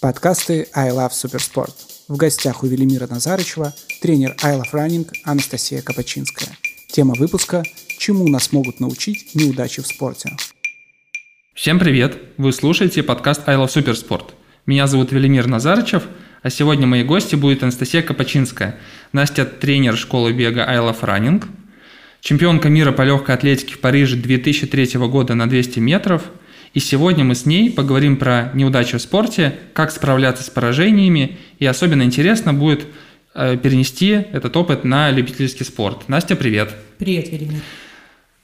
Подкасты I Love Суперспорт. В гостях у Велимира Назарычева тренер I Love Running Анастасия Капачинская. Тема выпуска «Чему нас могут научить неудачи в спорте?» Всем привет! Вы слушаете подкаст I Love Суперспорт. Меня зовут Велимир Назарычев, а сегодня моей гости будет Анастасия Капачинская. Настя – тренер школы бега I Love Running, чемпионка мира по легкой атлетике в Париже 2003 года на 200 метров – и сегодня мы с ней поговорим про неудачи в спорте, как справляться с поражениями, и особенно интересно будет э, перенести этот опыт на любительский спорт. Настя, привет. Привет, Велимир.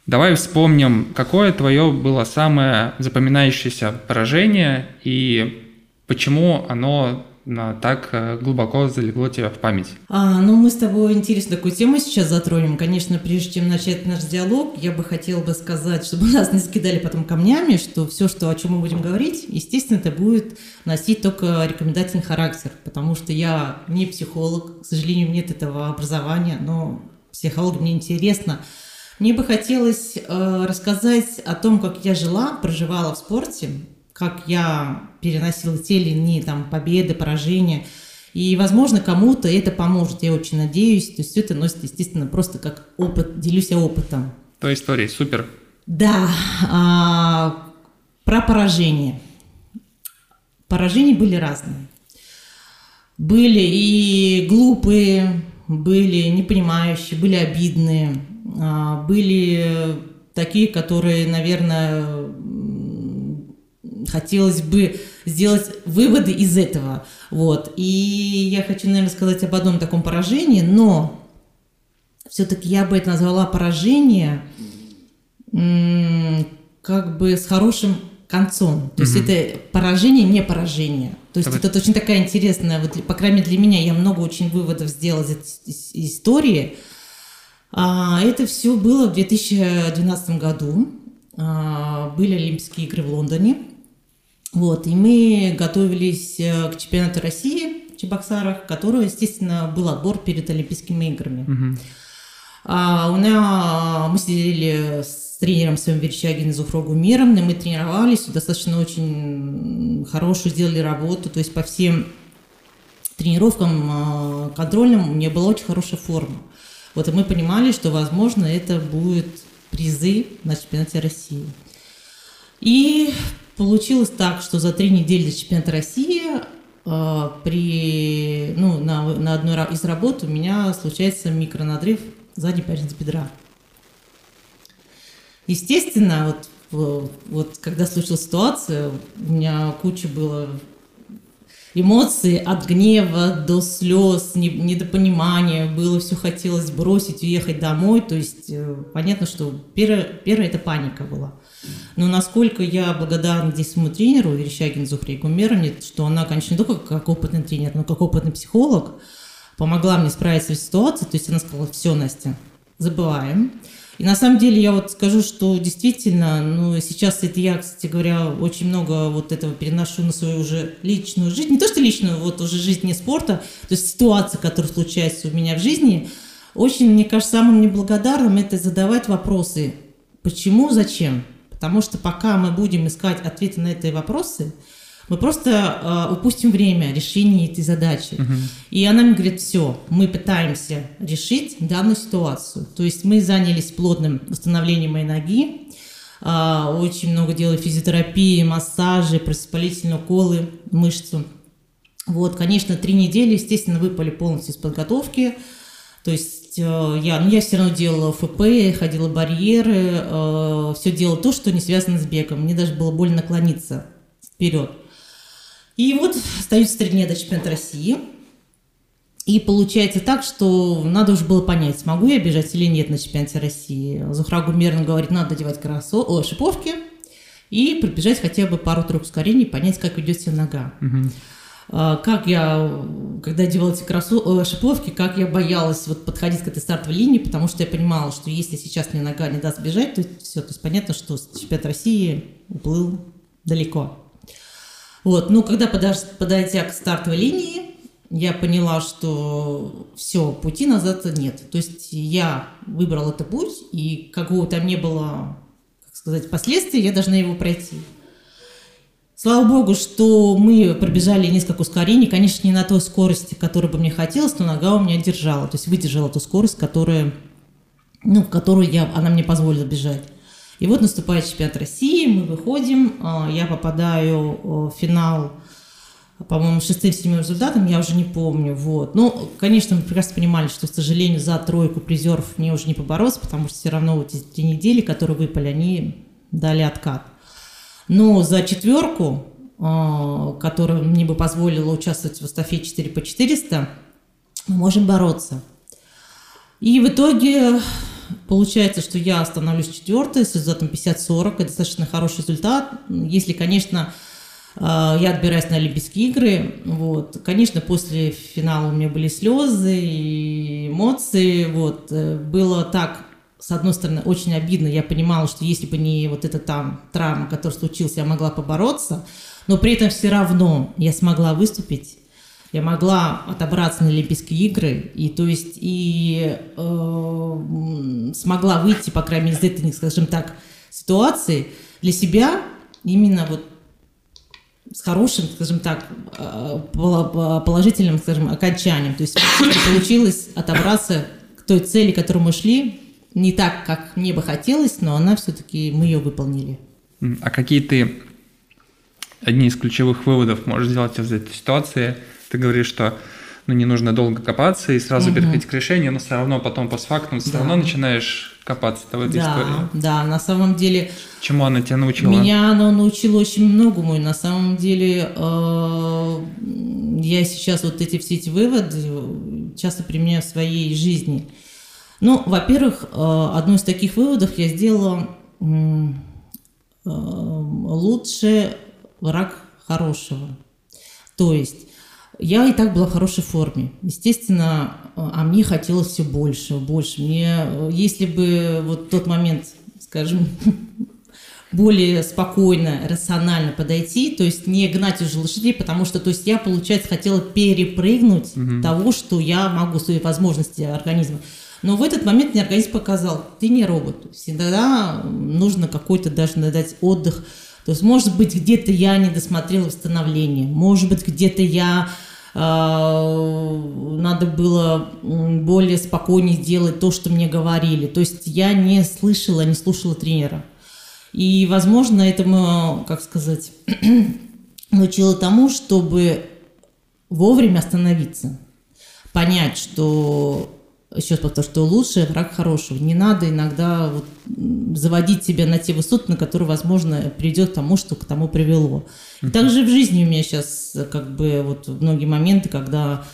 Давай вспомним, какое твое было самое запоминающееся поражение и почему оно так э, глубоко залегло тебя в память? А, ну, мы с тобой интересную такую тему сейчас затронем. Конечно, прежде чем начать наш диалог, я бы хотела бы сказать, чтобы нас не скидали потом камнями, что все, что, о чем мы будем говорить, естественно, это будет носить только рекомендательный характер, потому что я не психолог, к сожалению, нет этого образования, но психолог мне интересно. Мне бы хотелось э, рассказать о том, как я жила, проживала в спорте, как я переносила те или иные там победы, поражения. И, возможно, кому-то это поможет, я очень надеюсь. То есть все это носит, естественно, просто как опыт, делюсь я опытом. То истории, супер. Да, а, про поражение. Поражения были разные. Были и глупые, были непонимающие, были обидные, а, были такие, которые, наверное, хотелось бы сделать выводы из этого. Вот. И я хочу, наверное, сказать об одном таком поражении, но все-таки я бы это назвала поражение как бы с хорошим концом. То есть это поражение, не поражение. То есть это очень такая интересная, вот, по крайней мере для меня, я много очень выводов сделала из этой истории. А, это все было в 2012 году. А, были Олимпийские игры в Лондоне. Вот, и мы готовились э, к чемпионату России в Чебоксарах, который, естественно, был отбор перед Олимпийскими играми. Угу. А, у нас, мы сидели с тренером своим Верещагиным Зуфрогу Миром, и мы тренировались, достаточно очень хорошую сделали работу, то есть по всем тренировкам а, контрольным у меня была очень хорошая форма. Вот, и мы понимали, что, возможно, это будет призы на чемпионате России. И Получилось так, что за три недели до чемпионата России э, при, ну, на, на одной из работ у меня случается микронадрыв задней поверхности бедра. Естественно, вот, вот когда случилась ситуация, у меня куча было эмоций от гнева до слез, недопонимания, было все хотелось бросить, уехать домой. То есть э, понятно, что первое, первое это паника была. Но насколько я благодарна здесь своему тренеру Верещагин Зухре Гумеровне, что она, конечно, не только как опытный тренер, но как опытный психолог, помогла мне справиться с ситуацией. То есть она сказала, все, Настя, забываем. И на самом деле я вот скажу, что действительно, ну, сейчас это я, кстати говоря, очень много вот этого переношу на свою уже личную жизнь. Не то, что личную, вот уже жизнь не спорта, то есть ситуация, которая случается у меня в жизни. Очень, мне кажется, самым неблагодарным это задавать вопросы. Почему, зачем? Потому что пока мы будем искать ответы на эти вопросы, мы просто э, упустим время решения этой задачи. Угу. И она мне говорит, все, мы пытаемся решить данную ситуацию. То есть мы занялись плотным восстановлением моей ноги, э, очень много делали физиотерапии, массажи, противовоспалительные уколы, мышцу. Вот, конечно, три недели, естественно, выпали полностью из подготовки. То есть есть э, я, ну, я все равно делала ФП, ходила барьеры, э, все делала то, что не связано с бегом. Мне даже было больно наклониться вперед. И вот остаются три дня до чемпионата России. И получается так, что надо уже было понять, смогу я бежать или нет на чемпионате России. Зухра Гумерна говорит, надо одевать красо... О, шиповки и пробежать хотя бы пару-тройку ускорений, понять, как ведет себя нога. Угу. А, как я, когда одевала эти кросу, э, шиповки, как я боялась вот подходить к этой стартовой линии, потому что я понимала, что если сейчас мне нога не даст бежать, то все, то есть понятно, что чемпионат России уплыл далеко. Вот, ну, когда подойдя к стартовой линии, я поняла, что все, пути назад нет. То есть я выбрала этот путь, и какого там не было, как сказать, последствий, я должна его пройти. Слава богу, что мы пробежали несколько ускорений, конечно, не на той скорости, которой бы мне хотелось, но нога у меня держала, то есть выдержала ту скорость, которая, ну, которую я, она мне позволила бежать. И вот наступает чемпионат России, мы выходим, а, я попадаю в финал, по-моему, шестым-седьмым результатом, я уже не помню. Вот. Ну, конечно, мы прекрасно понимали, что, к сожалению, за тройку призеров мне уже не побороться, потому что все равно вот эти недели, которые выпали, они дали откат. Но за четверку, а, которая мне бы позволила участвовать в эстафете 4 по 400, мы можем бороться. И в итоге Получается, что я становлюсь четвертой с результатом 50-40. Это достаточно хороший результат. Если, конечно, э, я отбираюсь на Олимпийские игры. Вот. Конечно, после финала у меня были слезы и эмоции. Вот. Э, было так, с одной стороны, очень обидно. Я понимала, что если бы не вот эта там травма, которая случилась, я могла побороться. Но при этом все равно я смогла выступить я могла отобраться на Олимпийские игры, и то есть и э, смогла выйти, по крайней мере, из этой, скажем так, ситуации для себя именно вот с хорошим, скажем так, э, положительным, скажем, окончанием. То есть получилось отобраться к той цели, к которой мы шли, не так, как мне бы хотелось, но она все-таки, мы ее выполнили. А какие ты одни из ключевых выводов можешь сделать из этой ситуации – ты говоришь, что ну, не нужно долго копаться и сразу угу. переходить к решению, но все равно потом постфактум все да. равно начинаешь копаться в этой да, истории. Да, на самом деле... Чему она тебя научила? Меня она научила очень многому, и на самом деле э, я сейчас вот эти все эти выводы часто применяю в своей жизни. Ну, во-первых, э, одно из таких выводов я сделала э, лучше враг хорошего. То есть я и так была в хорошей форме. Естественно, а мне хотелось все больше, больше. Мне, если бы вот тот момент, скажем, более спокойно, рационально подойти, то есть не гнать уже лошадей, потому что, то есть я, получается, хотела перепрыгнуть угу. того, что я могу, свои возможности организма. Но в этот момент мне организм показал, ты не робот. Всегда нужно какой-то даже дать отдых то есть, может быть, где-то я не досмотрела восстановление, может быть, где-то я э, надо было более спокойнее сделать то, что мне говорили. То есть я не слышала, не слушала тренера. И, возможно, этому, как сказать, научила тому, чтобы вовремя остановиться, понять, что еще повторю, что лучший враг хорошего. Не надо иногда вот заводить себя на те высоты, на которые, возможно, придет к тому, что к тому привело. И также в жизни у меня сейчас как бы вот многие моменты, когда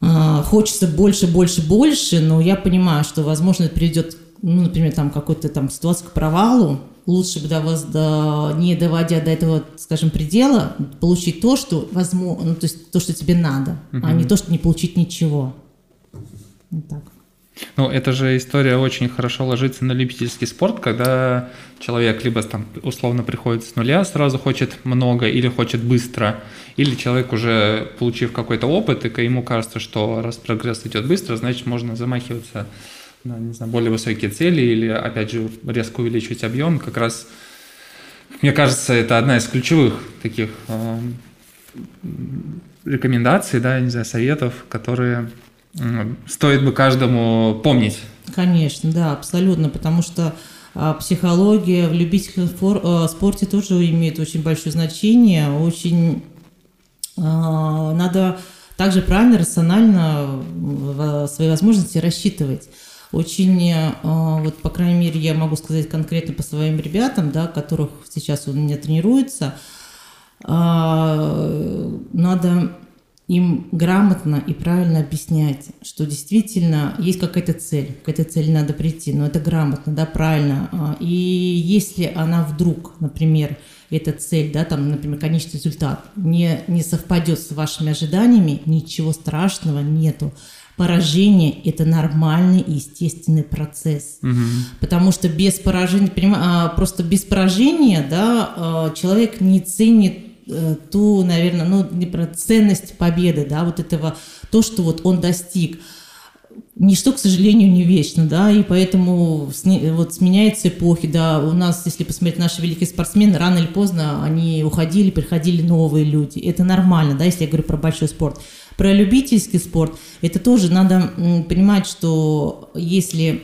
э, хочется больше, больше, больше, но я понимаю, что, возможно, это приведет, ну, например, там какой-то там ситуация к провалу, лучше бы до вас, до, не доводя до этого, скажем, предела, получить то, что возможно, ну, то есть то, что тебе надо, uh-huh. а не то, что не получить ничего. Вот так. Ну, эта же история очень хорошо ложится на любительский спорт, когда человек либо там условно приходит с нуля, сразу хочет много или хочет быстро, или человек уже получив какой-то опыт, и ему кажется, что раз прогресс идет быстро, значит можно замахиваться на не знаю, более высокие цели или опять же резко увеличивать объем. Как раз, мне кажется, это одна из ключевых таких э, рекомендаций, да, не знаю, советов, которые стоит бы каждому помнить. Конечно, да, абсолютно, потому что а, психология в любительском а, спорте тоже имеет очень большое значение, очень а, надо также правильно, рационально свои возможности рассчитывать. Очень, вот, по крайней мере, я могу сказать конкретно по своим ребятам, да, которых сейчас у меня тренируется, надо им грамотно и правильно объяснять, что действительно есть какая-то цель, к этой цели надо прийти, но это грамотно, да, правильно. А, и если она вдруг, например, эта цель, да, там, например, конечный результат не, не совпадет с вашими ожиданиями, ничего страшного нету. Поражение – это нормальный и естественный процесс. Угу. Потому что без поражения, а, просто без поражения да, а, человек не ценит ту, наверное, ну, не про ценность победы, да, вот этого, то, что вот он достиг. ничто, к сожалению, не вечно, да, и поэтому вот сменяются эпохи, да, у нас, если посмотреть наши великие спортсмены, рано или поздно они уходили, приходили новые люди, это нормально, да, если я говорю про большой спорт. Про любительский спорт, это тоже надо понимать, что если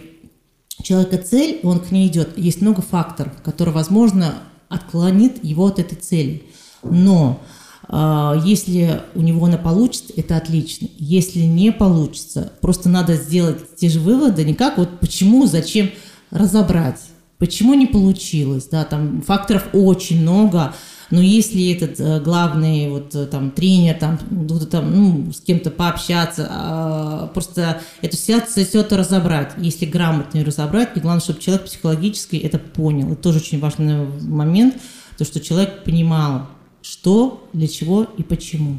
у человека цель, он к ней идет, есть много факторов, которые, возможно, отклонит его от этой цели. Но а, если у него она получится, это отлично. Если не получится, просто надо сделать те же выводы, не как вот почему, зачем, разобрать. Почему не получилось, да, там факторов очень много, но если этот э, главный вот э, там тренер, там, там ну, с кем-то пообщаться, а, просто эту ситуацию все это разобрать, если грамотно ее разобрать, и главное, чтобы человек психологически это понял. Это тоже очень важный момент, то, что человек понимал, что, для чего и почему.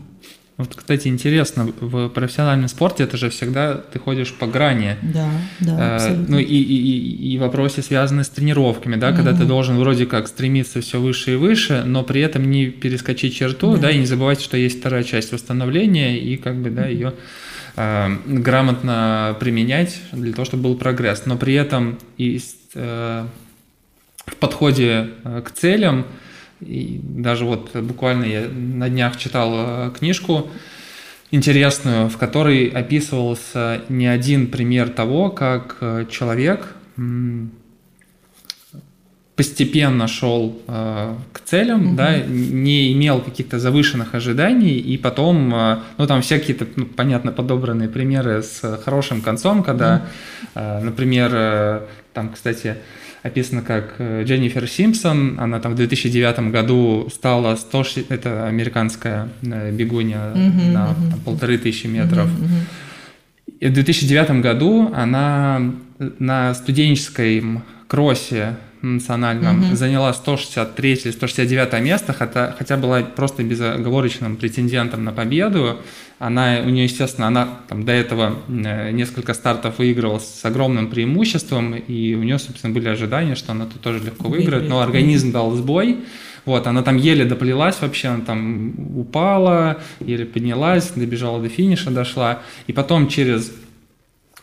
Вот, кстати, интересно, в профессиональном спорте это же всегда ты ходишь по грани. Да, да, абсолютно. ну и, и, и вопросы связаны с тренировками, да, угу. когда ты должен вроде как стремиться все выше и выше, но при этом не перескочить черту, да, да и не забывать, что есть вторая часть восстановления и как бы, да, ее э, грамотно применять для того, чтобы был прогресс. Но при этом и э, в подходе э, к целям и даже вот буквально я на днях читал э, книжку интересную, в которой описывался не один пример того, как э, человек постепенно шел э, к целям, угу. да, не имел каких-то завышенных ожиданий, и потом, э, ну там все какие-то, ну, понятно, подобранные примеры с хорошим концом, когда, угу. э, например, э, там, кстати, описано как э, Дженнифер Симпсон, она там в 2009 году стала 100, это американская э, бегунья mm-hmm, на mm-hmm. Там, полторы тысячи метров. Mm-hmm. И в 2009 году она на студенческом кроссе национальном угу. заняла 163 или 169 место, хотя, хотя была просто безоговорочным претендентом на победу. Она, у нее, естественно, она там, до этого э, несколько стартов выигрывала с огромным преимуществом, и у нее, собственно, были ожидания, что она тут тоже легко выиграет, но организм дал сбой. Вот, она там еле доплелась вообще, она там упала, еле поднялась, добежала до финиша, дошла. И потом через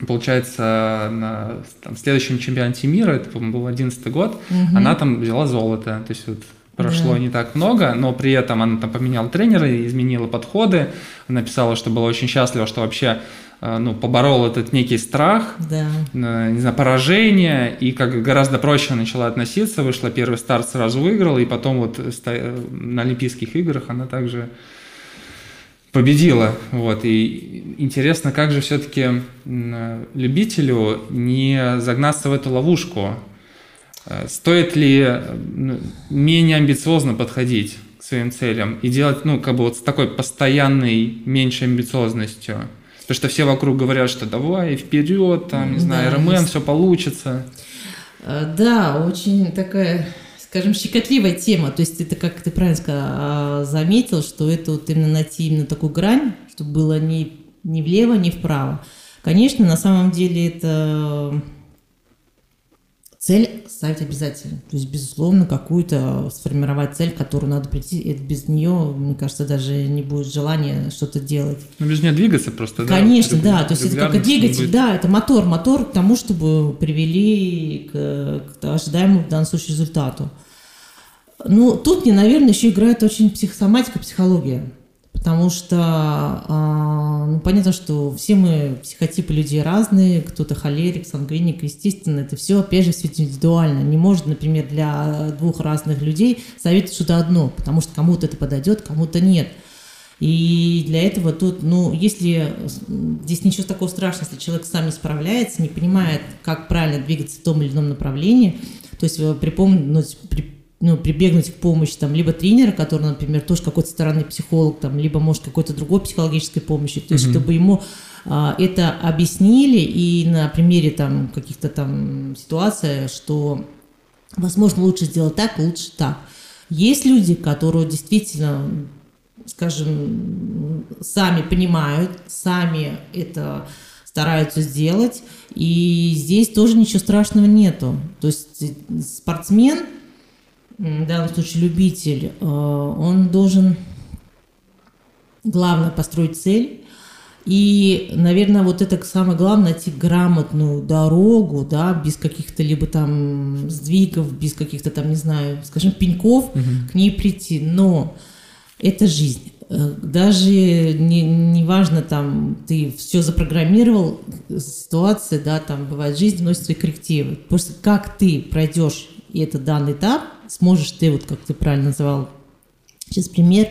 получается, на там, следующем чемпионате мира, это, по-моему, был 11 год, угу. она там взяла золото. То есть вот прошло да. не так много, но при этом она там поменяла тренера, изменила подходы. Она писала, что была очень счастлива, что вообще э, ну, поборол этот некий страх, да. Э, не знаю, поражение, и как гораздо проще начала относиться, вышла первый старт, сразу выиграла, и потом вот на Олимпийских играх она также победила. Вот. И интересно, как же все-таки любителю не загнаться в эту ловушку. Э, стоит ли менее амбициозно подходить к своим целям и делать, ну, как бы вот с такой постоянной, меньшей амбициозностью? Потому что все вокруг говорят, что давай, вперед, там, не знаю, да, РММ, есть... все получится. Э, да, очень такая скажем, щекотливая тема. То есть это, как ты правильно а, заметил, что это вот именно найти именно такую грань, чтобы было ни, ни влево, ни вправо. Конечно, на самом деле это цель ставить обязательно. То есть, безусловно, какую-то сформировать цель, в которую надо прийти. Это без нее, мне кажется, даже не будет желания что-то делать. Ну, без нее двигаться просто, Конечно, да. да. То есть, это как двигатель, будет... да, это мотор. Мотор к тому, чтобы привели к, к ожидаемому в данном случае результату. Ну, тут мне, наверное, еще играет очень психосоматика, психология. Потому что, а, ну, понятно, что все мы психотипы людей разные, кто-то холерик, сангвиник, естественно, это все, опять же, все индивидуально. Не может, например, для двух разных людей советовать что-то одно, потому что кому-то это подойдет, кому-то нет. И для этого тут, ну, если здесь ничего такого страшного, если человек сам не справляется, не понимает, как правильно двигаться в том или ином направлении, то есть э, припомнить, при, ну, прибегнуть к помощи там либо тренера, который, например, тоже какой-то сторонний психолог, там, либо, может, какой-то другой психологической помощи, то есть, mm-hmm. чтобы ему а, это объяснили и на примере там каких-то там ситуаций, что, возможно, лучше сделать так, лучше так. Есть люди, которые действительно, скажем, сами понимают, сами это стараются сделать, и здесь тоже ничего страшного нету. То есть спортсмен – в данном случае любитель, э, он должен, главное, построить цель И, наверное, вот это самое главное, найти грамотную дорогу, да, без каких-то либо там сдвигов, без каких-то там, не знаю, скажем, пеньков угу. к ней прийти. Но это жизнь. Э, даже не, не важно, там, ты все запрограммировал, ситуация, да, там, бывает, жизнь вносит свои коррективы. Просто как ты пройдешь этот данный этап, сможешь ты, вот как ты правильно называл сейчас пример,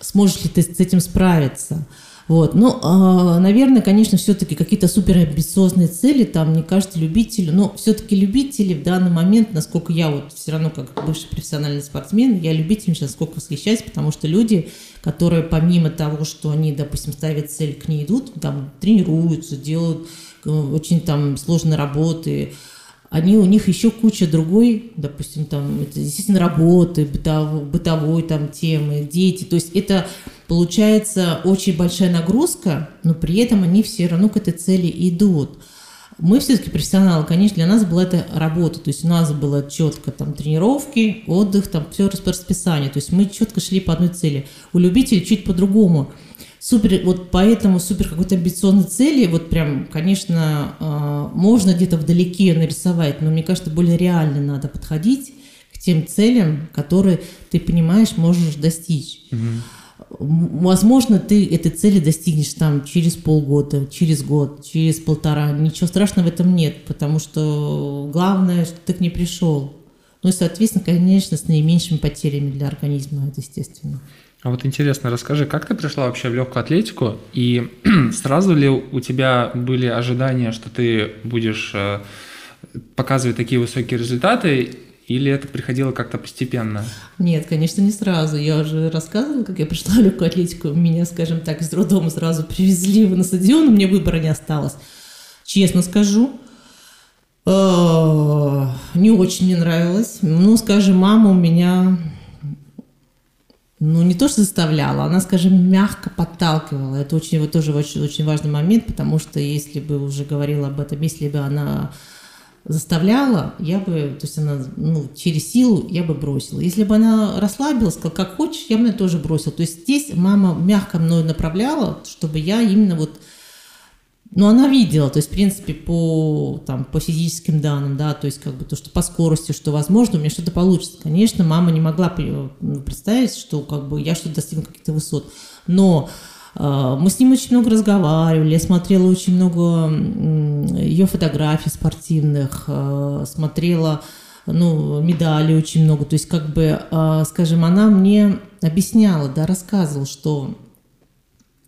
сможешь ли ты с этим справиться – вот. Ну, э, наверное, конечно, все-таки какие-то супер амбициозные цели, там, мне кажется, любители, но все-таки любители в данный момент, насколько я вот все равно как бывший профессиональный спортсмен, я любителям сейчас сколько восхищаюсь, потому что люди, которые помимо того, что они, допустим, ставят цель, к ней идут, там, тренируются, делают э, очень там сложные работы, они у них еще куча другой, допустим, там, это, естественно, работы, бытовой, бытовой там темы, дети. То есть это получается очень большая нагрузка, но при этом они все равно к этой цели идут. Мы все-таки профессионалы, конечно, для нас была это работа, то есть у нас было четко там тренировки, отдых, там все по расписанию, то есть мы четко шли по одной цели. У любителей чуть по-другому супер, вот поэтому супер какой-то амбициозной цели, вот прям, конечно, а, можно где-то вдалеке нарисовать, но мне кажется, более реально надо подходить к тем целям, которые ты понимаешь, можешь достичь. Угу. Возможно, ты этой цели достигнешь там через полгода, через год, через полтора. Ничего страшного в этом нет, потому что главное, что ты к ней пришел. Ну и, соответственно, конечно, с наименьшими потерями для организма, это естественно. А вот интересно, расскажи, как ты пришла вообще в легкую атлетику, и сразу ли у тебя были ожидания, что ты будешь э, показывать такие высокие результаты, или это приходило как-то постепенно? Нет, конечно, не сразу. Я уже рассказывала, как я пришла в легкую атлетику. Меня, скажем так, из роддома сразу привезли на стадион, мне выбора не осталось. Честно скажу, э, не очень мне нравилось. Ну, скажем, мама у меня ну, не то, что заставляла, она, скажем, мягко подталкивала. Это очень, вот тоже очень, очень важный момент, потому что если бы уже говорила об этом, если бы она заставляла, я бы, то есть она, ну, через силу я бы бросила. Если бы она расслабилась, сказала, как хочешь, я бы тоже бросила. То есть здесь мама мягко мною направляла, чтобы я именно вот но она видела, то есть, в принципе, по, там, по физическим данным, да, то есть, как бы то, что по скорости, что возможно, у меня что-то получится. Конечно, мама не могла ну, представить, что как бы я что-то достигну каких-то высот. Но э, мы с ним очень много разговаривали, я смотрела очень много э, ее фотографий спортивных, э, смотрела ну, медали очень много. То есть, как бы, э, скажем, она мне объясняла, да, рассказывала, что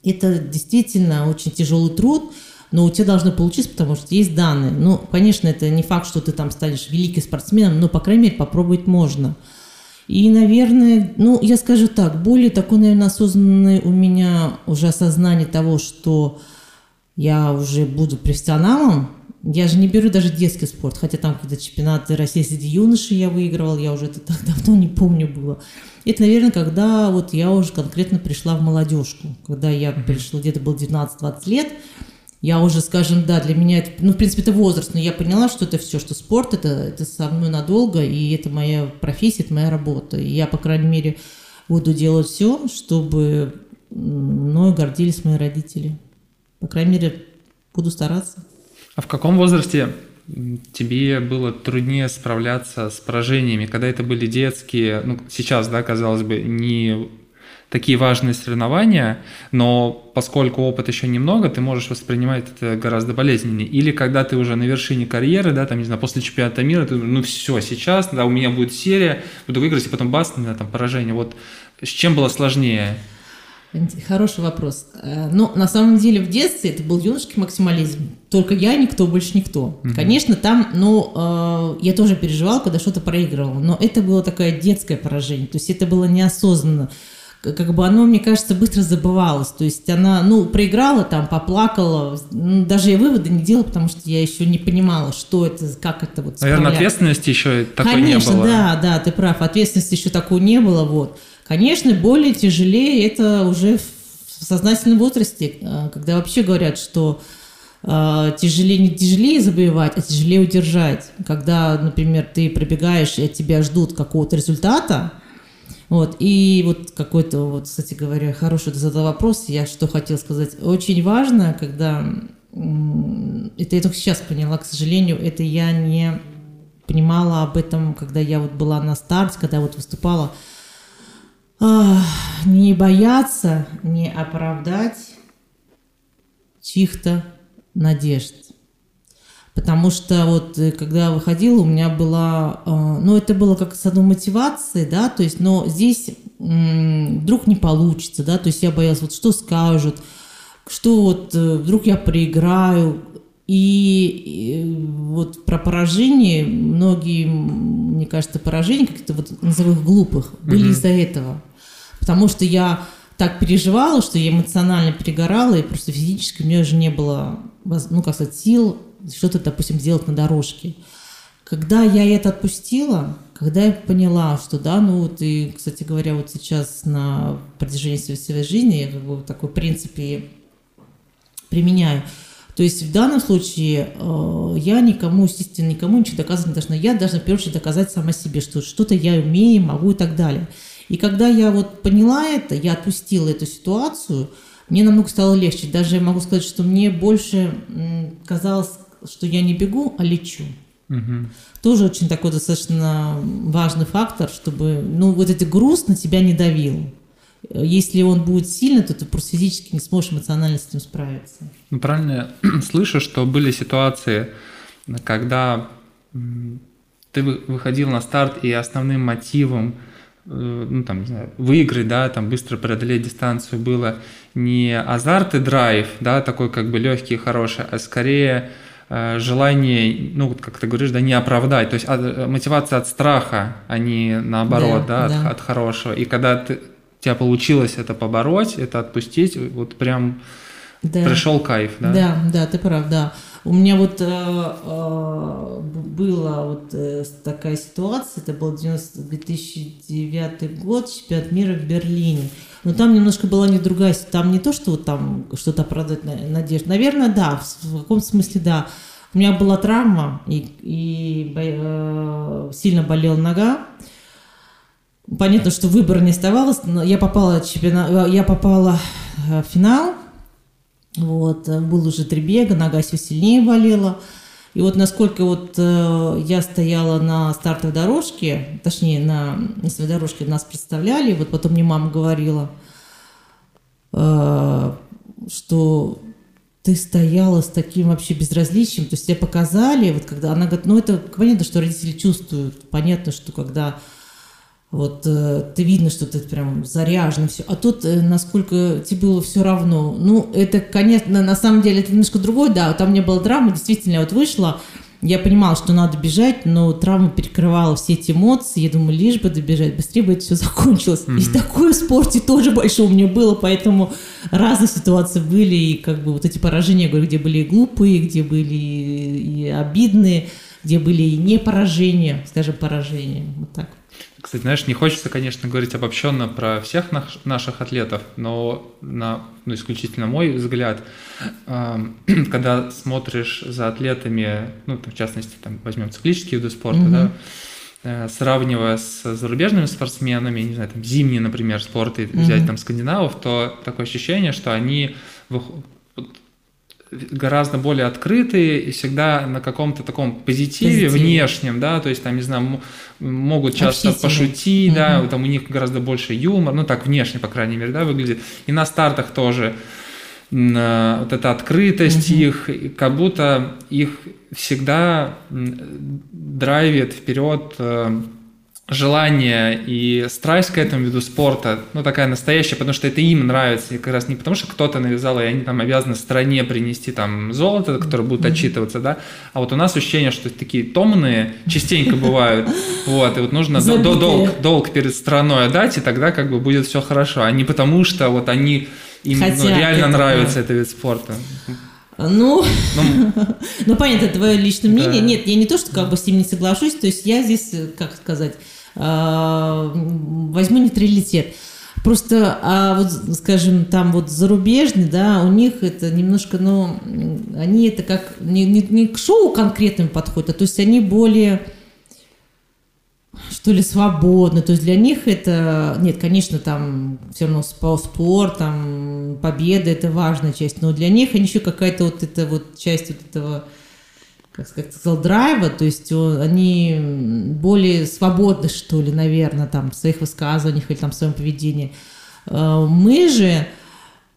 это действительно очень тяжелый труд, но у тебя должно получиться, потому что есть данные. Ну, конечно, это не факт, что ты там станешь великим спортсменом, но, по крайней мере, попробовать можно. И, наверное, ну, я скажу так, более такой, наверное, осознанный у меня уже осознание того, что я уже буду профессионалом. Я же не беру даже детский спорт, хотя там какие-то чемпионаты России среди юношей я выигрывал, я уже это так давно не помню было. Это, наверное, когда вот я уже конкретно пришла в молодежку, когда я пришла, где-то было 19-20 лет, я уже, скажем, да, для меня это, ну, в принципе, это возраст, но я поняла, что это все, что спорт, это, это со мной надолго, и это моя профессия, это моя работа. И я, по крайней мере, буду делать все, чтобы мною гордились мои родители. По крайней мере, буду стараться. А в каком возрасте тебе было труднее справляться с поражениями, когда это были детские, ну, сейчас, да, казалось бы, не такие важные соревнования, но поскольку опыт еще немного, ты можешь воспринимать это гораздо болезненнее. Или когда ты уже на вершине карьеры, да, там, не знаю, после чемпионата мира, ты ну все, сейчас, да, у меня будет серия, буду выиграть, и потом бас, да, там, поражение. Вот с чем было сложнее? Хороший вопрос. Э, ну, на самом деле, в детстве это был юношеский максимализм. Только я, никто, больше никто. Угу. Конечно, там, ну, э, я тоже переживал, когда что-то проигрывал, но это было такое детское поражение. То есть это было неосознанно как бы оно, мне кажется, быстро забывалось. То есть она, ну, проиграла там, поплакала. Ну, даже я выводы не делала, потому что я еще не понимала, что это, как это вот Наверное, ответственности еще такой Конечно, не было. да, да, ты прав. Ответственности еще такой не было, вот. Конечно, более тяжелее это уже в сознательном возрасте, а, когда вообще говорят, что э, тяжелее не тяжелее завоевать, а тяжелее удержать. Когда, например, ты пробегаешь, и от тебя ждут какого-то результата, Вот, и вот какой-то, вот, кстати говоря, хороший ты задал вопрос, я что хотел сказать. Очень важно, когда, это я только сейчас поняла, к сожалению, это я не понимала об этом, когда я вот была на старте, когда вот выступала, не бояться, не оправдать чьих-то надежд. Потому что вот э, когда выходила, у меня была, э, ну это было как с одной мотивацией, да, то есть, но здесь вдруг не получится, да, то есть я боялась, вот что скажут, что вот э, вдруг я проиграю, и вот про поражение, многие, мне кажется, поражения, как-то вот назову их глупых, были mm-hmm. из-за этого. Потому что я так переживала, что я эмоционально перегорала, и просто физически у меня уже не было, ну, как сказать, сил что-то, допустим, делать на дорожке. Когда я это отпустила, когда я поняла, что да, ну вот и, кстати говоря, вот сейчас на протяжении своей, своей жизни я как бы такой принцип и применяю. То есть в данном случае э, я никому, естественно, никому ничего доказывать не должна. Я должна, в первую очередь, доказать сама себе, что что-то я умею, могу и так далее. И когда я вот поняла это, я отпустила эту ситуацию, мне намного стало легче. Даже я могу сказать, что мне больше казалось что я не бегу, а лечу. Угу. Тоже очень такой достаточно важный фактор, чтобы, ну, вот этот груз на тебя не давил. Если он будет сильный, то ты просто физически не сможешь эмоционально с этим справиться. Ну, правильно я слышу, что были ситуации, когда ты выходил на старт, и основным мотивом э, ну, там, не знаю, выиграть, да, там, быстро преодолеть дистанцию было не азарт и драйв, да, такой как бы легкий и хороший, а скорее желание, ну, как ты говоришь, да, не оправдать. То есть от, э, мотивация от страха, а не наоборот, да, да, да. От, от хорошего. И когда ты, у тебя получилось это побороть, это отпустить, вот прям да. пришел кайф, да? Да, да, ты прав, да. У меня вот э, э, была вот э, такая ситуация, это был 90, 2009 год, чемпионат мира в Берлине. Но там немножко была не другая, там не то, что вот там что-то оправдать надежду. Наверное, да, в каком смысле да. У меня была травма, и, и э, сильно болела нога. Понятно, что выбора не оставалось, но я попала, чемпиона, я попала в финал, вот, был уже три бега, нога все сильнее болела. И вот насколько вот э, я стояла на стартовой дорожке, точнее, на, на своей дорожке нас представляли, вот потом мне мама говорила, э, что ты стояла с таким вообще безразличием, то есть тебе показали, вот когда она говорит, ну это понятно, что родители чувствуют, понятно, что когда вот э, ты видно, что ты прям заряжен, все. А тут, э, насколько тебе было все равно. Ну, это, конечно, на самом деле, это немножко другое, да. Там не было драмы, действительно, я вот вышла, я понимала, что надо бежать, но травма перекрывала все эти эмоции. Я думаю, лишь бы добежать, быстрее бы это все закончилось. Mm-hmm. И такое в спорте тоже большое у меня было, поэтому разные ситуации были. И как бы вот эти поражения, говорю, где были и глупые, где были и обидные, где были и не поражения, скажем, поражения. Вот так. Кстати, знаешь, не хочется, конечно, говорить обобщенно про всех наш, наших атлетов, но на ну, исключительно мой взгляд, э, когда смотришь за атлетами, ну, в частности, там, возьмем циклические виды спорта, mm-hmm. да, э, сравнивая с зарубежными спортсменами, не знаю, там, зимние, например, спорты, mm-hmm. взять там скандинавов, то такое ощущение, что они гораздо более открытые и всегда на каком-то таком позитиве Позитив. внешнем, да, то есть там, не знаю, могут часто пошутить, угу. да, там у них гораздо больше юмор, ну так внешне, по крайней мере, да, выглядит. И на стартах тоже вот эта открытость угу. их, как будто их всегда драйвит вперед э, желание и страсть к этому виду спорта, ну, такая настоящая, потому что это им нравится, и как раз не потому, что кто-то навязал, и они там обязаны стране принести там золото, которое будет отчитываться, да, а вот у нас ощущение, что такие томные частенько бывают, вот, и вот нужно долг, долг перед страной отдать, и тогда как бы будет все хорошо, а не потому, что вот они, им ну, реально нравится этот вид спорта. Ну, ну, ну понятно, твое личное мнение. Да. Нет, я не то, что как бы с ним не соглашусь. То есть я здесь, как сказать, возьму нейтралитет. Просто, а вот, скажем, там вот зарубежный, да, у них это немножко, ну, они это как не, не, не к шоу конкретным подходят, а то есть они более что ли, свободно. То есть для них это... Нет, конечно, там все равно спорт, там победа – это важная часть, но для них они еще какая-то вот эта вот часть вот этого как сказать, сказал, драйва, то есть они более свободны, что ли, наверное, там, в своих высказываниях или там в своем поведении. Э, мы же,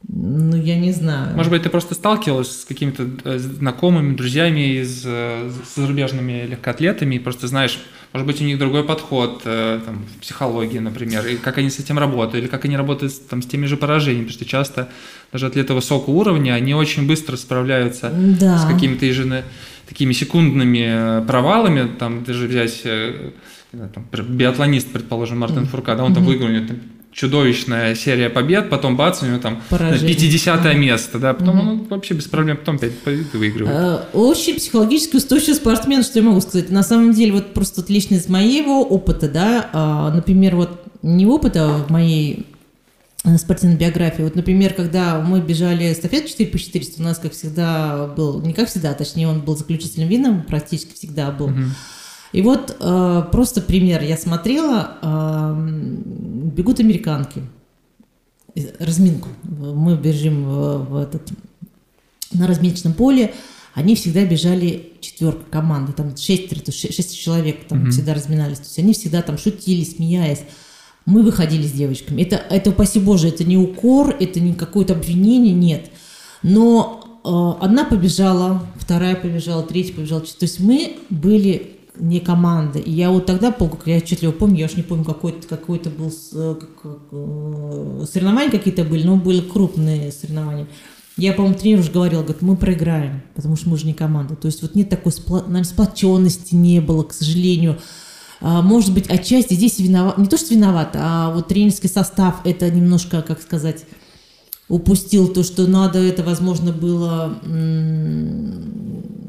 ну, я не знаю. Может быть, ты просто сталкивалась с какими-то э, знакомыми, друзьями, из, э, с зарубежными легкоатлетами, и просто знаешь, может быть, у них другой подход э, там, в психологии, например, и как они с этим работают, или как они работают там, с теми же поражениями, потому что часто даже атлеты высокого уровня, они очень быстро справляются да. с какими-то ежедневными такими секундными провалами, там даже взять там, биатлонист, предположим, Мартин Фурка, да, он mm-hmm. там выиграл чудовищная серия побед, потом бац, у него там Поражение. 50 место, да, потом угу. он вообще без проблем потом 5 побед выигрывает. Э, очень психологически устойчивый спортсмен, что я могу сказать. На самом деле, вот просто вот лично из моего опыта, да, а, например, вот не опыта в моей э, спортивной биографии. Вот, например, когда мы бежали эстафету 4 по 400, у нас, как всегда, был, не как всегда, точнее, он был заключительным видом, практически всегда был. Угу. И вот э, просто пример. Я смотрела, э, бегут американки. Разминку. Мы бежим в, в этот, на разминочном поле. Они всегда бежали четверка команды, там шестеро, шесть человек там mm-hmm. всегда разминались. То есть они всегда там шутили, смеясь. Мы выходили с девочками. Это, это, упаси Боже, это не укор, это не какое-то обвинение, нет. Но э, одна побежала, вторая побежала, третья побежала. То есть мы были не команда. И я вот тогда, я отчетливо помню, я уж не помню, какой-то какой был э, э, соревнования какие-то были, но были крупные соревнования. Я, по-моему, тренер уже говорил, говорит, мы проиграем, потому что мы же не команда. То есть вот нет такой, наверное, сплоченности не было, к сожалению. А, может быть, отчасти здесь виноват, не то, что виноват, а вот тренерский состав, это немножко, как сказать, упустил то, что надо, это, возможно, было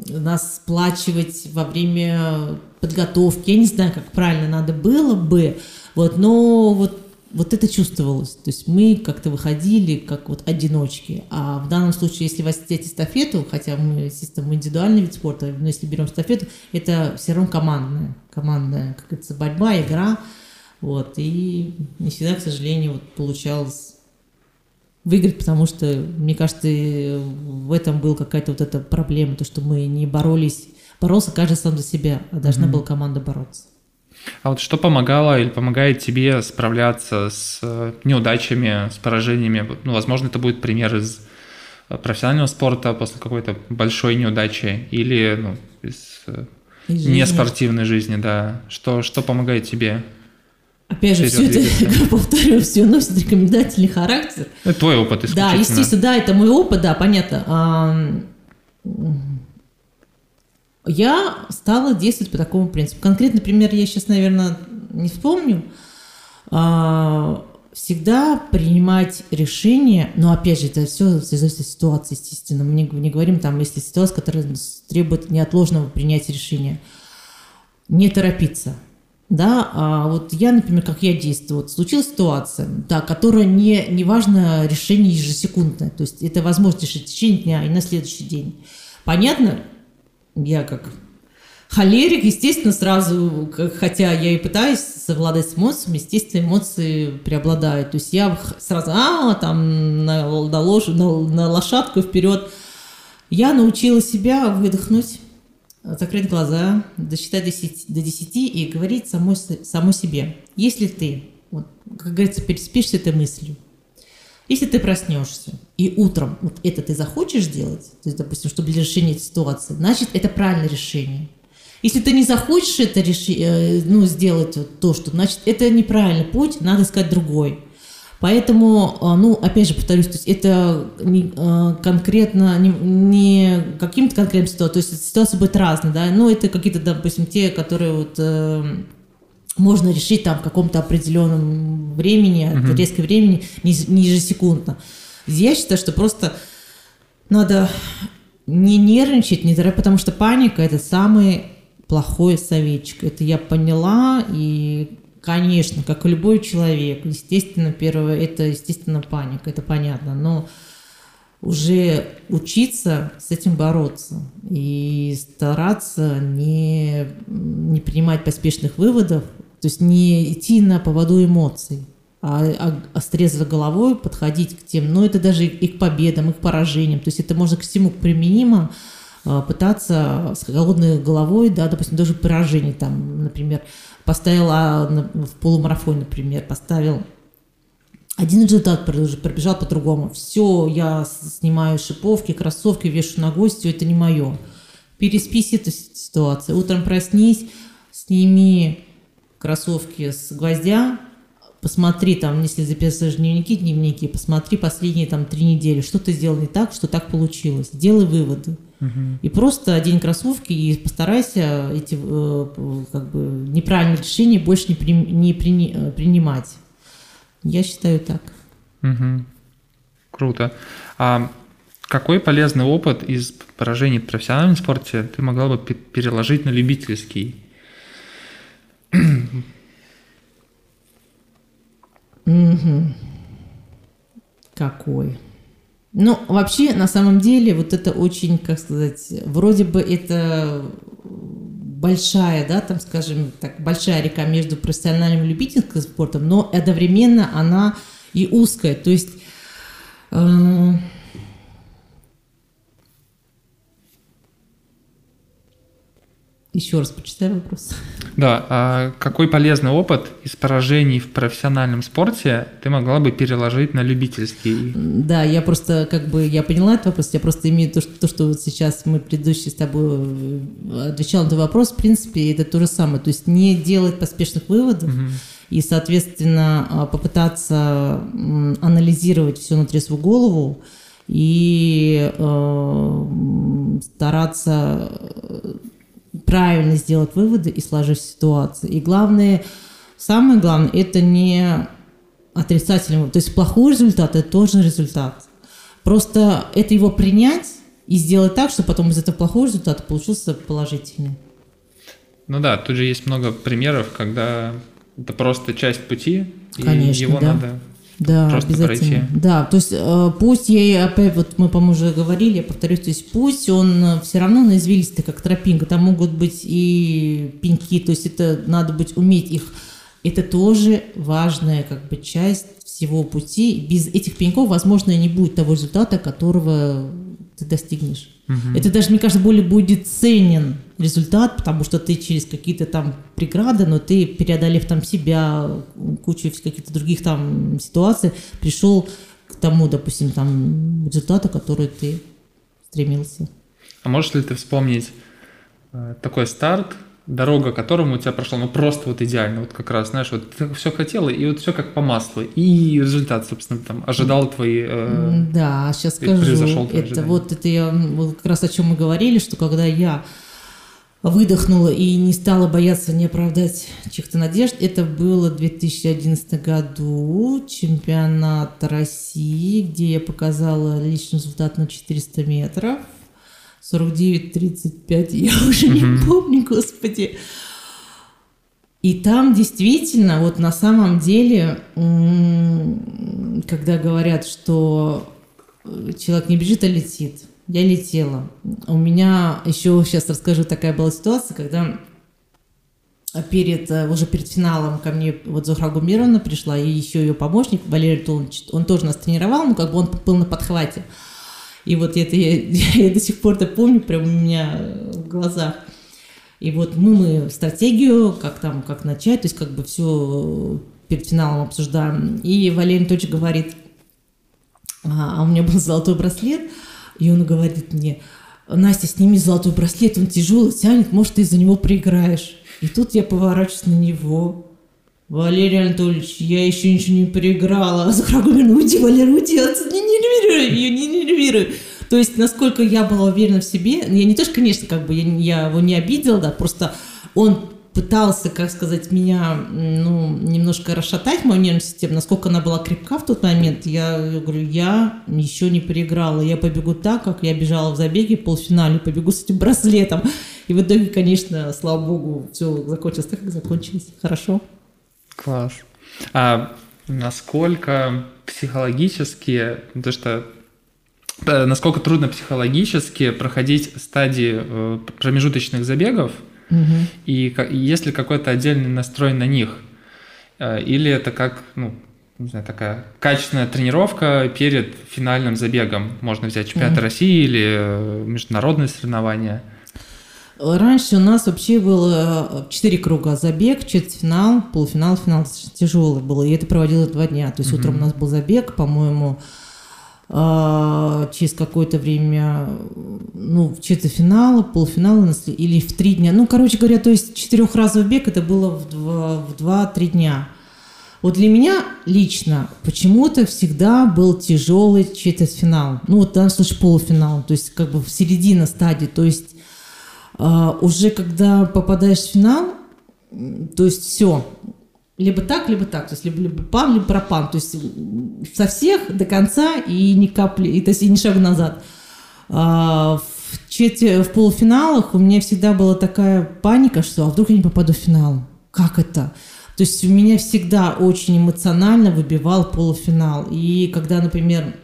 нас сплачивать во время подготовки. Я не знаю, как правильно надо было бы, вот, но вот вот это чувствовалось. То есть мы как-то выходили как вот одиночки. А в данном случае, если взять эстафету, хотя мы, естественно, индивидуальный вид спорта, но если берем эстафету, это все равно командная, командная, как говорится, борьба, игра. Вот. И не всегда, к сожалению, вот получалось выиграть, потому что, мне кажется, в этом была какая-то вот эта проблема, то, что мы не боролись, боролся каждый сам за себя, а должна mm-hmm. была команда бороться. А вот что помогало или помогает тебе справляться с э, неудачами, с поражениями? Ну, возможно, это будет пример из э, профессионального спорта после какой-то большой неудачи или ну, из, э, из неспортивной жизни, да. Что, что помогает тебе? Опять же, все это, повторю, все носит рекомендательный характер. Это твой опыт, Да, естественно, да, это мой опыт, да, понятно. Я стала действовать по такому принципу. Конкретный пример я сейчас, наверное, не вспомню. А, всегда принимать решение, но опять же, это все зависит от ситуации, естественно. Мы не, говорим там, если ситуация, которая требует неотложного принятия решения. Не торопиться – да, а вот я, например, как я действую, вот случилась ситуация, да, которая не, не важно решение ежесекундное, то есть это возможно решить в течение дня и на следующий день. Понятно? Я как холерик, естественно, сразу, хотя я и пытаюсь совладать с эмоциями, естественно, эмоции преобладают. То есть я сразу, а, там, на, на, лож, на, на лошадку вперед. Я научила себя выдохнуть, закрыть глаза, досчитать до 10, до 10 и говорить самой, самой себе. Если ты, вот, как говорится, переспишь с этой мыслью, если ты проснешься и утром вот это ты захочешь делать, то есть, допустим, чтобы для решения этой ситуации, значит, это правильное решение. Если ты не захочешь это реши, э, ну, сделать вот то, что, значит, это неправильный путь, надо искать другой. Поэтому, а, ну, опять же, повторюсь, то есть это не, а, конкретно, не, не каким-то конкретным ситуациям, то есть ситуация будет разная, да, ну, это какие-то, допустим, те, которые вот э, можно решить там в каком-то определенном времени, uh-huh. резкое времени, не, не ежесекундно. Я считаю, что просто надо не нервничать, не потому что паника – это самый плохой советчик. Это я поняла, и Конечно, как и любой человек. Естественно, первое, это, естественно, паника, это понятно. Но уже учиться с этим бороться и стараться не, не принимать поспешных выводов, То есть не идти на поводу эмоций, а, а, а с головой подходить к тем, ну это даже и к победам, и к поражениям. То есть это можно к всему применимо а, пытаться с голодной головой, да, допустим, даже поражение, там, например, поставила в полумарафоне, например, поставил один результат пробежал по-другому. Все, я снимаю шиповки, кроссовки, вешу на гвоздь, это не мое. Переспись эту ситуацию. Утром проснись, сними кроссовки с гвоздя, посмотри там, если записываешь дневники, дневники, посмотри последние там три недели, что ты сделал не так, что так получилось. Делай выводы. Угу. И просто одень кроссовки и постарайся эти э, как бы неправильные решения больше не, при, не при, э, принимать. Я считаю так. Угу. Круто. А какой полезный опыт из поражений в профессиональном спорте ты могла бы переложить на любительский? Какой? Ну, вообще, на самом деле, вот это очень, как сказать, вроде бы это большая, да, там, скажем так, большая река между профессиональным и любительским спортом, но одновременно она и узкая. То есть э, Еще раз почитай вопрос. Да, а какой полезный опыт из поражений в профессиональном спорте ты могла бы переложить на любительский? Да, я просто как бы я поняла этот вопрос, я просто имею то, что, то, что вот сейчас мы предыдущий с тобой э, отвечал на этот вопрос, в принципе, это то же самое, то есть не делать поспешных выводов. Угу. И, соответственно, а, попытаться анализировать все на трезвую голову и э, стараться правильно сделать выводы и сложить ситуацию. И главное, самое главное, это не отрицательный, то есть плохой результат – это тоже результат. Просто это его принять и сделать так, чтобы потом из этого плохого результата получился положительный. Ну да, тут же есть много примеров, когда это просто часть пути, Конечно, и его да. надо да, Просто обязательно. Пройти. Да, то есть э, пусть я опять, вот мы, по-моему, уже говорили, я повторюсь, то есть пусть он э, все равно на извилистый, как тропинка, там могут быть и пеньки, то есть это надо быть, уметь их, это тоже важная как бы часть всего пути. Без этих пеньков, возможно, не будет того результата, которого ты достигнешь. Угу. Это даже, мне кажется, более будет ценен результат, потому что ты через какие-то там преграды, но ты, преодолев там себя, кучу каких-то других там ситуаций, пришел к тому, допустим, там результату, который ты стремился. А можешь ли ты вспомнить э, такой старт, дорога которому у тебя прошла, ну просто вот идеально, вот как раз, знаешь, вот ты все хотела, и вот все как по маслу, и результат, собственно, там ожидал твои... Э, да, сейчас скажу, это ожидания. вот это я, вот как раз о чем мы говорили, что когда я выдохнула и не стала бояться не оправдать чьих-то надежд. Это было в 2011 году, чемпионат России, где я показала личный результат на 400 метров. 49-35, я уже не помню, господи. И там действительно, вот на самом деле, когда говорят, что человек не бежит, а летит, я летела. У меня еще сейчас расскажу, такая была ситуация, когда перед, уже перед финалом ко мне вот Зухра Гумировна пришла, и еще ее помощник Валерий Тулович, он тоже нас тренировал, но как бы он был на подхвате. И вот это я, я до сих пор это помню, прям у меня в глазах. И вот мы, мы стратегию, как там, как начать, то есть как бы все перед финалом обсуждаем. И Валерий Анатольевич говорит, а, а у меня был золотой браслет, и он говорит мне, Настя, сними золотой браслет, он тяжелый, тянет, может, ты из-за него проиграешь. И тут я поворачиваюсь на него. Валерий Анатольевич, я еще ничего не проиграла. А Захар говорит, ну уйди, Валерий, уйди, не нервируй ее, не нервируй. То есть, насколько я была уверена в себе, я не то, что, конечно, как бы я, я его не обидела, да, просто он пытался, как сказать, меня ну, немножко расшатать, мою нервную систему, насколько она была крепка в тот момент, я говорю, я еще не переиграла, я побегу так, как я бежала в забеге в полуфинале, побегу с этим браслетом. И в итоге, конечно, слава богу, все закончилось так, как закончилось. Хорошо. Класс. А насколько психологически, то что э, насколько трудно психологически проходить стадии э, промежуточных забегов, И есть ли какой-то отдельный настрой на них? Э, или это как, ну, не знаю, такая качественная тренировка перед финальным забегом? Можно взять чемпионат угу. России или международные соревнования? Раньше у нас вообще было 4 круга. Забег, четвертьфинал, полуфинал, финал. Тяжелый было. И это проводилось два дня. То есть угу. утром у нас был забег, по-моему, а, через какое-то время, ну, в четвертьфинала, полуфинала или в три дня. Ну, короче говоря, то есть четырехразовый бег это было в два-три дня. Вот для меня лично почему-то всегда был тяжелый четвертьфинал. Ну, вот в данном случае полуфинал, то есть как бы в середине стадии. То есть э, уже когда попадаешь в финал, то есть все, либо так, либо так, то есть либо, либо пан, либо пропан, то есть со всех до конца и ни капли, и, то есть и ни шага назад. А, в, чети, в полуфиналах у меня всегда была такая паника, что а вдруг я не попаду в финал? Как это? То есть у меня всегда очень эмоционально выбивал полуфинал. И когда, например,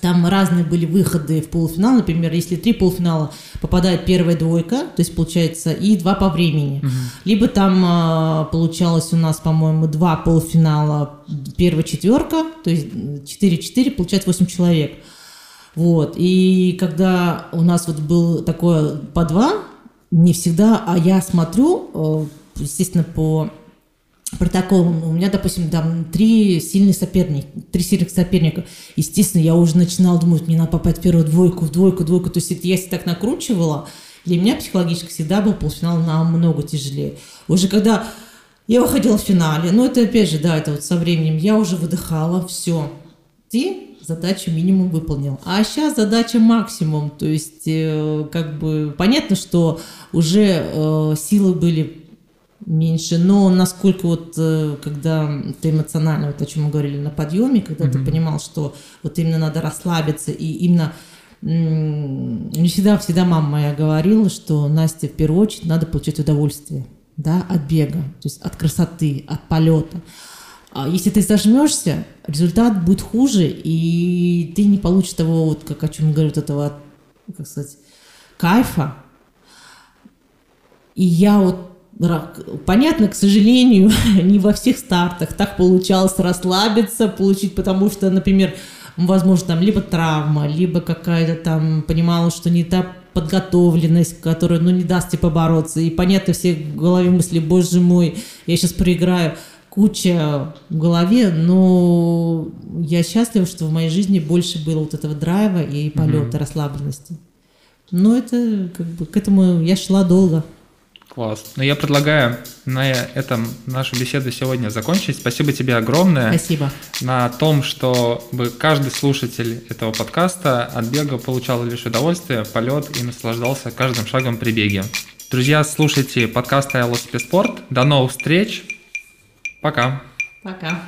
там разные были выходы в полуфинал. Например, если три полуфинала попадает первая двойка, то есть получается и два по времени. Угу. Либо там а, получалось у нас, по-моему, два полуфинала, первая четверка, то есть 4-4, получается 8 человек. Вот. И когда у нас вот был такое по два, не всегда, а я смотрю, э, естественно, по протокол, у меня, допустим, там три сильных соперника, три сильных соперника. Естественно, я уже начинала думать, мне надо попасть в первую двойку, в двойку, двойку. То есть я если так накручивала, для меня психологически всегда был полуфинал намного тяжелее. Уже когда я выходила в финале, ну это опять же, да, это вот со временем, я уже выдыхала, все, ты задачу минимум выполнил. А сейчас задача максимум, то есть э, как бы понятно, что уже э, силы были меньше. Но насколько вот, э, когда ты эмоционально, вот о чем мы говорили на подъеме, когда mm-hmm. ты понимал, что вот именно надо расслабиться, и именно мне всегда, всегда мама моя говорила, что Настя, в первую очередь, надо получать удовольствие, да, от бега, то есть от красоты, от полета. А если ты зажмешься, результат будет хуже, и ты не получишь того, вот, как о чем говорят, этого, как сказать, кайфа. И я вот Понятно, к сожалению, не во всех стартах так получалось расслабиться, получить, потому что, например, возможно, там либо травма, либо какая-то там, понимала, что не та подготовленность, которая, ну, не даст тебе побороться. И понятно, все в голове мысли, боже мой, я сейчас проиграю. Куча в голове, но я счастлива, что в моей жизни больше было вот этого драйва и полета, mm-hmm. расслабленности. Но это, как бы, к этому я шла долго. Класс. Ну, я предлагаю на этом нашу беседу сегодня закончить. Спасибо тебе огромное. Спасибо. На том, чтобы каждый слушатель этого подкаста от бега получал лишь удовольствие, полет и наслаждался каждым шагом при беге. Друзья, слушайте подкаст «Айлоспеспорт». До новых встреч. Пока. Пока.